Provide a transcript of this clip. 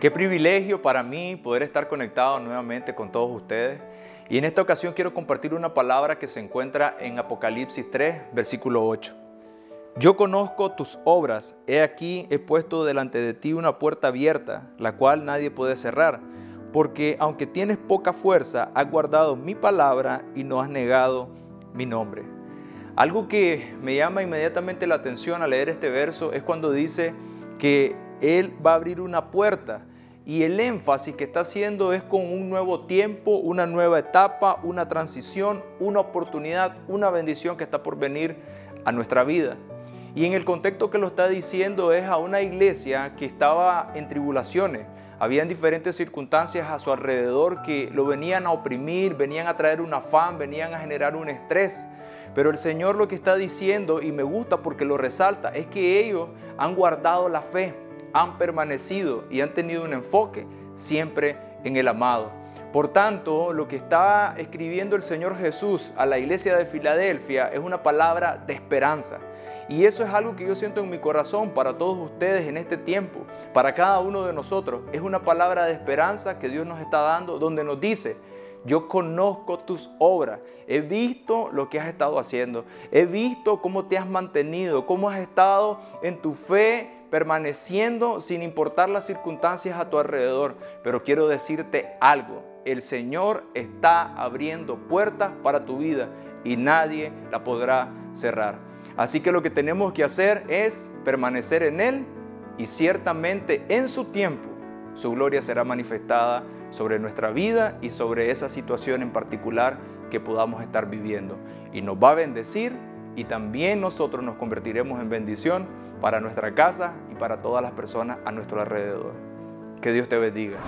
Qué privilegio para mí poder estar conectado nuevamente con todos ustedes. Y en esta ocasión quiero compartir una palabra que se encuentra en Apocalipsis 3, versículo 8. Yo conozco tus obras, he aquí he puesto delante de ti una puerta abierta, la cual nadie puede cerrar, porque aunque tienes poca fuerza, has guardado mi palabra y no has negado mi nombre. Algo que me llama inmediatamente la atención al leer este verso es cuando dice que Él va a abrir una puerta y el énfasis que está haciendo es con un nuevo tiempo, una nueva etapa, una transición, una oportunidad, una bendición que está por venir a nuestra vida. Y en el contexto que lo está diciendo es a una iglesia que estaba en tribulaciones. Habían diferentes circunstancias a su alrededor que lo venían a oprimir, venían a traer un afán, venían a generar un estrés. Pero el Señor lo que está diciendo, y me gusta porque lo resalta, es que ellos han guardado la fe han permanecido y han tenido un enfoque siempre en el amado. Por tanto, lo que está escribiendo el Señor Jesús a la iglesia de Filadelfia es una palabra de esperanza. Y eso es algo que yo siento en mi corazón para todos ustedes en este tiempo, para cada uno de nosotros. Es una palabra de esperanza que Dios nos está dando donde nos dice, yo conozco tus obras, he visto lo que has estado haciendo, he visto cómo te has mantenido, cómo has estado en tu fe permaneciendo sin importar las circunstancias a tu alrededor. Pero quiero decirte algo, el Señor está abriendo puertas para tu vida y nadie la podrá cerrar. Así que lo que tenemos que hacer es permanecer en Él y ciertamente en su tiempo su gloria será manifestada sobre nuestra vida y sobre esa situación en particular que podamos estar viviendo. Y nos va a bendecir y también nosotros nos convertiremos en bendición para nuestra casa y para todas las personas a nuestro alrededor. Que Dios te bendiga.